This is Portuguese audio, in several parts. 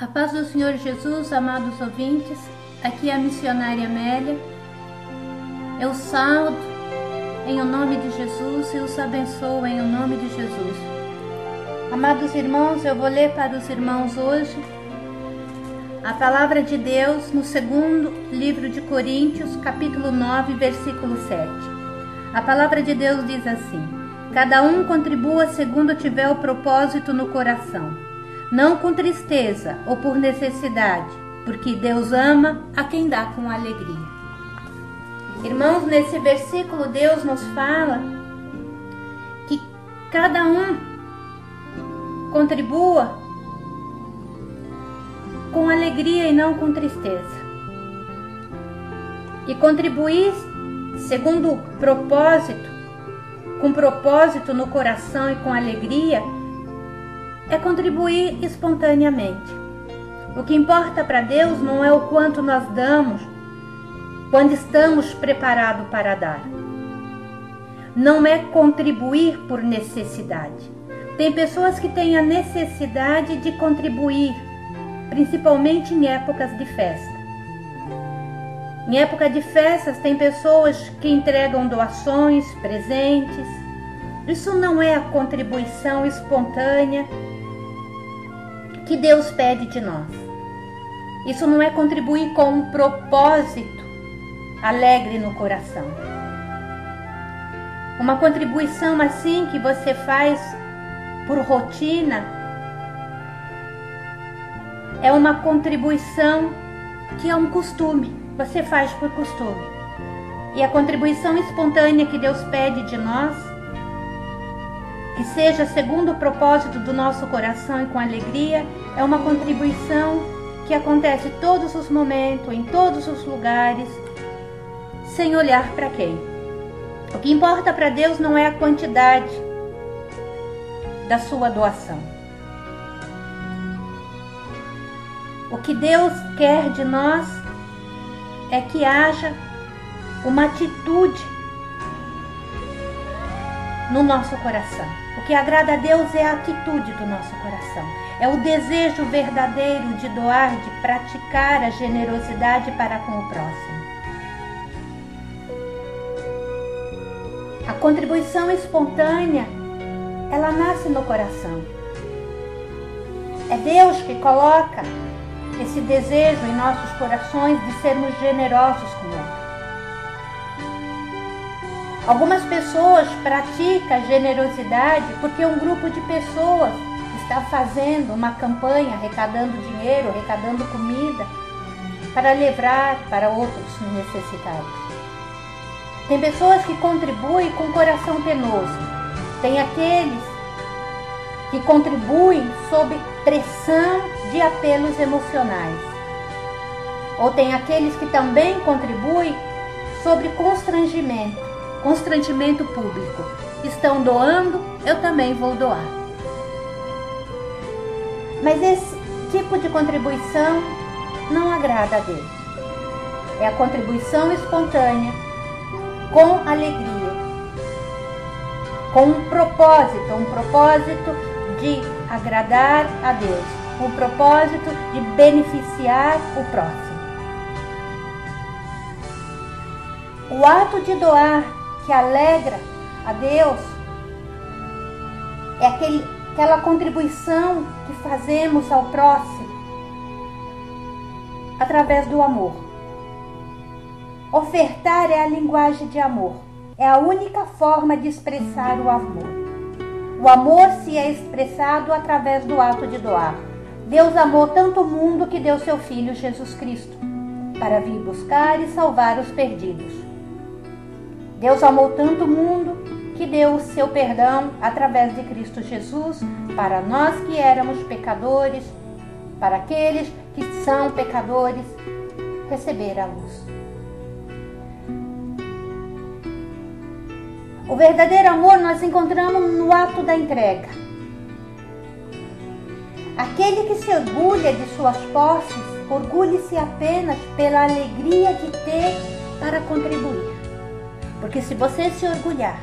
A paz do Senhor Jesus, amados ouvintes, aqui é a missionária Amélia. Eu saldo em o nome de Jesus e os abençoo em o nome de Jesus. Amados irmãos, eu vou ler para os irmãos hoje a palavra de Deus no segundo livro de Coríntios, capítulo 9, versículo 7. A palavra de Deus diz assim: Cada um contribua segundo tiver o propósito no coração não com tristeza ou por necessidade, porque Deus ama a quem dá com alegria. Irmãos, nesse versículo Deus nos fala que cada um contribua com alegria e não com tristeza. E contribuir segundo o propósito, com propósito no coração e com alegria, é contribuir espontaneamente. O que importa para Deus não é o quanto nós damos, quando estamos preparados para dar. Não é contribuir por necessidade. Tem pessoas que têm a necessidade de contribuir, principalmente em épocas de festa. Em época de festas, tem pessoas que entregam doações, presentes. Isso não é a contribuição espontânea que Deus pede de nós. Isso não é contribuir com um propósito alegre no coração. Uma contribuição assim que você faz por rotina é uma contribuição que é um costume, você faz por costume. E a contribuição espontânea que Deus pede de nós que seja segundo o propósito do nosso coração e com alegria, é uma contribuição que acontece todos os momentos, em todos os lugares, sem olhar para quem. O que importa para Deus não é a quantidade da sua doação. O que Deus quer de nós é que haja uma atitude no nosso coração. O que agrada a Deus é a atitude do nosso coração. É o desejo verdadeiro de doar, de praticar a generosidade para com o próximo. A contribuição espontânea, ela nasce no coração. É Deus que coloca esse desejo em nossos corações de sermos generosos com o. Algumas pessoas praticam generosidade porque um grupo de pessoas está fazendo uma campanha arrecadando dinheiro, arrecadando comida para levar para outros necessitados. Tem pessoas que contribuem com coração penoso. Tem aqueles que contribuem sob pressão de apelos emocionais. Ou tem aqueles que também contribuem sobre constrangimento constrangimento público. Estão doando, eu também vou doar. Mas esse tipo de contribuição não agrada a Deus. É a contribuição espontânea, com alegria, com um propósito, um propósito de agradar a Deus, um propósito de beneficiar o próximo. O ato de doar que alegra a Deus é aquele, aquela contribuição que fazemos ao próximo através do amor. Ofertar é a linguagem de amor. É a única forma de expressar o amor. O amor se é expressado através do ato de doar. Deus amou tanto o mundo que deu seu Filho Jesus Cristo para vir buscar e salvar os perdidos. Deus amou tanto o mundo que deu o seu perdão através de Cristo Jesus para nós que éramos pecadores, para aqueles que são pecadores, receber a luz. O verdadeiro amor nós encontramos no ato da entrega. Aquele que se orgulha de suas posses, orgulhe-se apenas pela alegria de ter para contribuir. Porque se você se orgulhar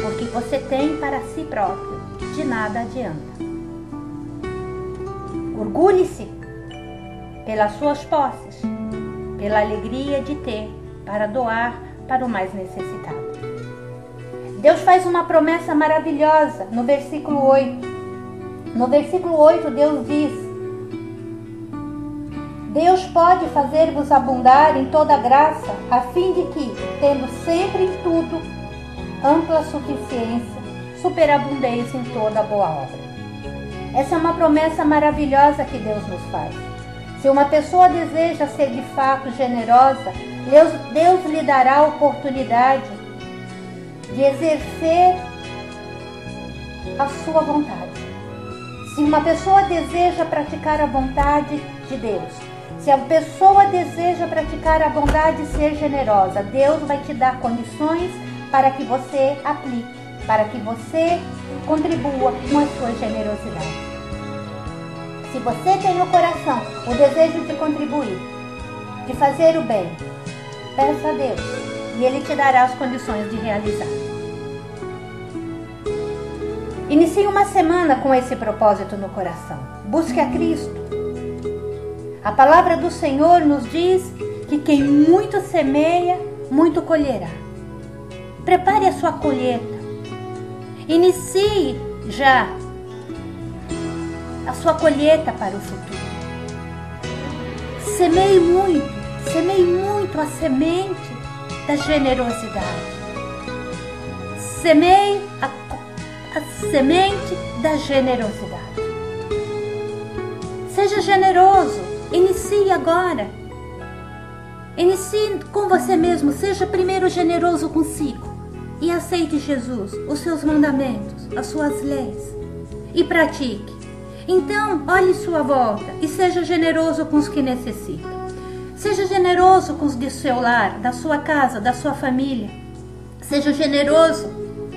porque você tem para si próprio, de nada adianta. Orgulhe-se pelas suas posses, pela alegria de ter para doar para o mais necessitado. Deus faz uma promessa maravilhosa no versículo 8. No versículo 8, Deus diz: Deus pode fazer-vos abundar em toda graça, a fim de que, tendo sempre em tudo ampla suficiência, superabundeis em toda boa obra. Essa é uma promessa maravilhosa que Deus nos faz. Se uma pessoa deseja ser de fato generosa, Deus, Deus lhe dará a oportunidade de exercer a sua vontade. Se uma pessoa deseja praticar a vontade de Deus, se a pessoa deseja praticar a bondade e ser generosa, Deus vai te dar condições para que você aplique, para que você contribua com a sua generosidade. Se você tem no coração o desejo de contribuir, de fazer o bem, peça a Deus e Ele te dará as condições de realizar. Inicie uma semana com esse propósito no coração. Busque a Cristo. A palavra do Senhor nos diz que quem muito semeia, muito colherá. Prepare a sua colheita. Inicie já a sua colheita para o futuro. Semeie muito, semeie muito a semente da generosidade. Semeie a, a semente da generosidade. Seja generoso, agora. Inicie com você mesmo, seja primeiro generoso consigo e aceite Jesus, os seus mandamentos, as suas leis e pratique. Então, olhe sua volta e seja generoso com os que necessitam. Seja generoso com os do seu lar, da sua casa, da sua família. Seja generoso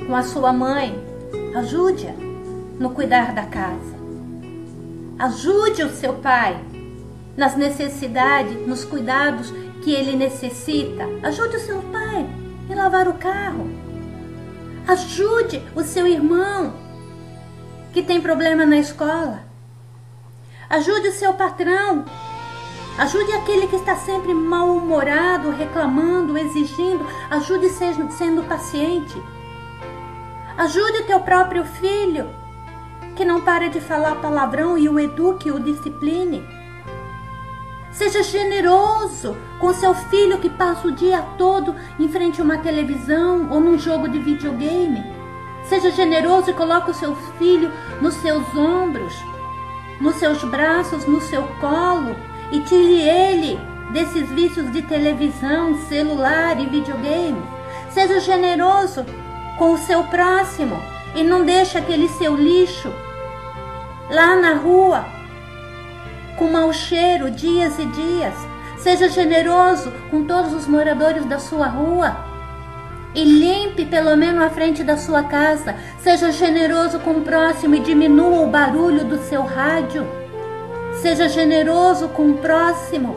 com a sua mãe. Ajude-a no cuidar da casa. Ajude o seu pai nas necessidades, nos cuidados que ele necessita. Ajude o seu pai em lavar o carro. Ajude o seu irmão que tem problema na escola. Ajude o seu patrão. Ajude aquele que está sempre mal-humorado, reclamando, exigindo. Ajude sendo, paciente. Ajude o teu próprio filho, que não para de falar palavrão e o eduque, o discipline. Seja generoso com seu filho que passa o dia todo em frente a uma televisão ou num jogo de videogame. Seja generoso e coloque o seu filho nos seus ombros, nos seus braços, no seu colo e tire ele desses vícios de televisão, celular e videogame. Seja generoso com o seu próximo e não deixe aquele seu lixo lá na rua com mau cheiro dias e dias. Seja generoso com todos os moradores da sua rua e limpe pelo menos a frente da sua casa. Seja generoso com o próximo e diminua o barulho do seu rádio. Seja generoso com o próximo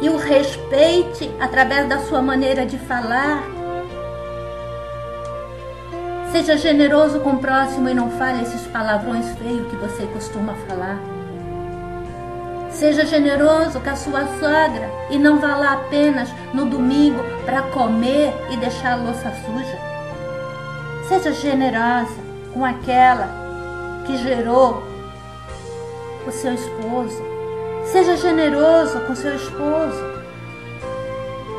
e o respeite através da sua maneira de falar. Seja generoso com o próximo e não fale esses palavrões feios que você costuma falar. Seja generoso com a sua sogra e não vá lá apenas no domingo para comer e deixar a louça suja. Seja generosa com aquela que gerou o seu esposo. Seja generoso com seu esposo.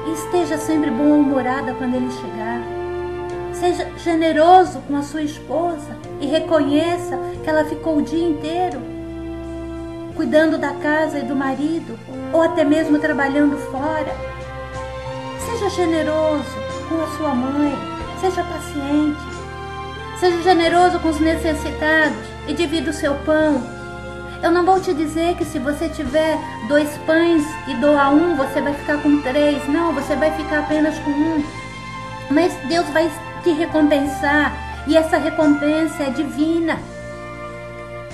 E esteja sempre bom-humorada quando ele chegar. Seja generoso com a sua esposa e reconheça que ela ficou o dia inteiro cuidando da casa e do marido, ou até mesmo trabalhando fora. Seja generoso com a sua mãe, seja paciente, seja generoso com os necessitados e divida o seu pão. Eu não vou te dizer que se você tiver dois pães e doar um, você vai ficar com três. Não, você vai ficar apenas com um. Mas Deus vai te recompensar e essa recompensa é divina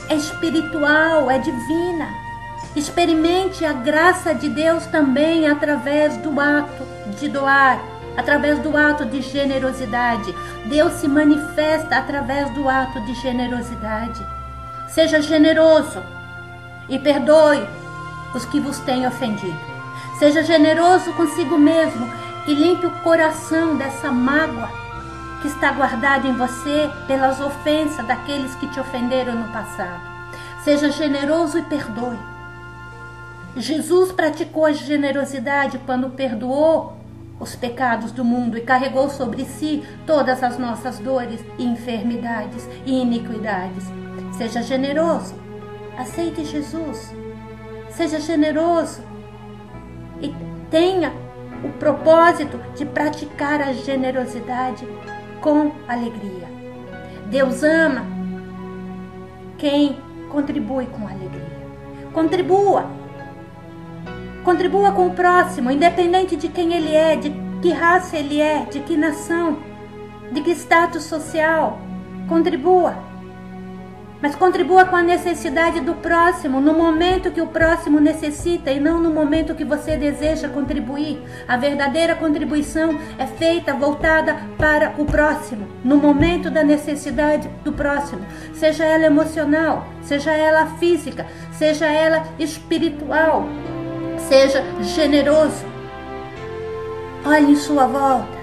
é espiritual, é divina. Experimente a graça de Deus também através do ato de doar, através do ato de generosidade. Deus se manifesta através do ato de generosidade. Seja generoso e perdoe os que vos têm ofendido. Seja generoso consigo mesmo e limpe o coração dessa mágoa que está guardada em você pelas ofensas daqueles que te ofenderam no passado. Seja generoso e perdoe. Jesus praticou a generosidade quando perdoou os pecados do mundo e carregou sobre si todas as nossas dores enfermidades e iniquidades. Seja generoso, aceite Jesus, seja generoso e tenha o propósito de praticar a generosidade com alegria. Deus ama quem contribui com alegria. Contribua. Contribua com o próximo, independente de quem ele é, de que raça ele é, de que nação, de que status social. Contribua mas contribua com a necessidade do próximo, no momento que o próximo necessita e não no momento que você deseja contribuir. A verdadeira contribuição é feita voltada para o próximo, no momento da necessidade do próximo, seja ela emocional, seja ela física, seja ela espiritual. Seja generoso. Olhe em sua volta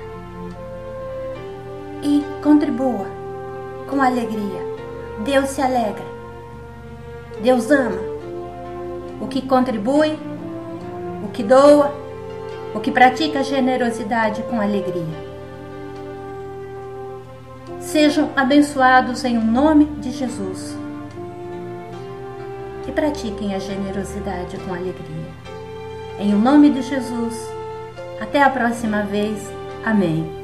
e contribua com alegria. Deus se alegra. Deus ama o que contribui, o que doa, o que pratica generosidade com alegria. Sejam abençoados em o nome de Jesus e pratiquem a generosidade com alegria. Em o nome de Jesus, até a próxima vez. Amém.